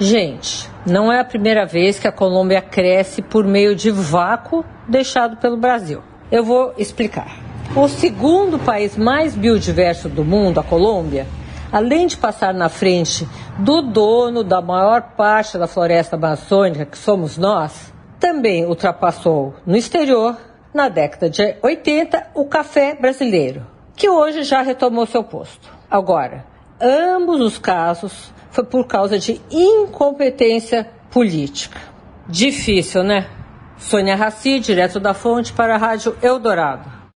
Gente, não é a primeira vez que a Colômbia cresce por meio de vácuo deixado pelo Brasil. Eu vou explicar. O segundo país mais biodiverso do mundo, a Colômbia, além de passar na frente do dono da maior parte da floresta amazônica, que somos nós, também ultrapassou no exterior, na década de 80, o café brasileiro, que hoje já retomou seu posto. Agora, ambos os casos foi por causa de incompetência política. Difícil, né? Sônia Raci, direto da fonte para a Rádio Eldorado.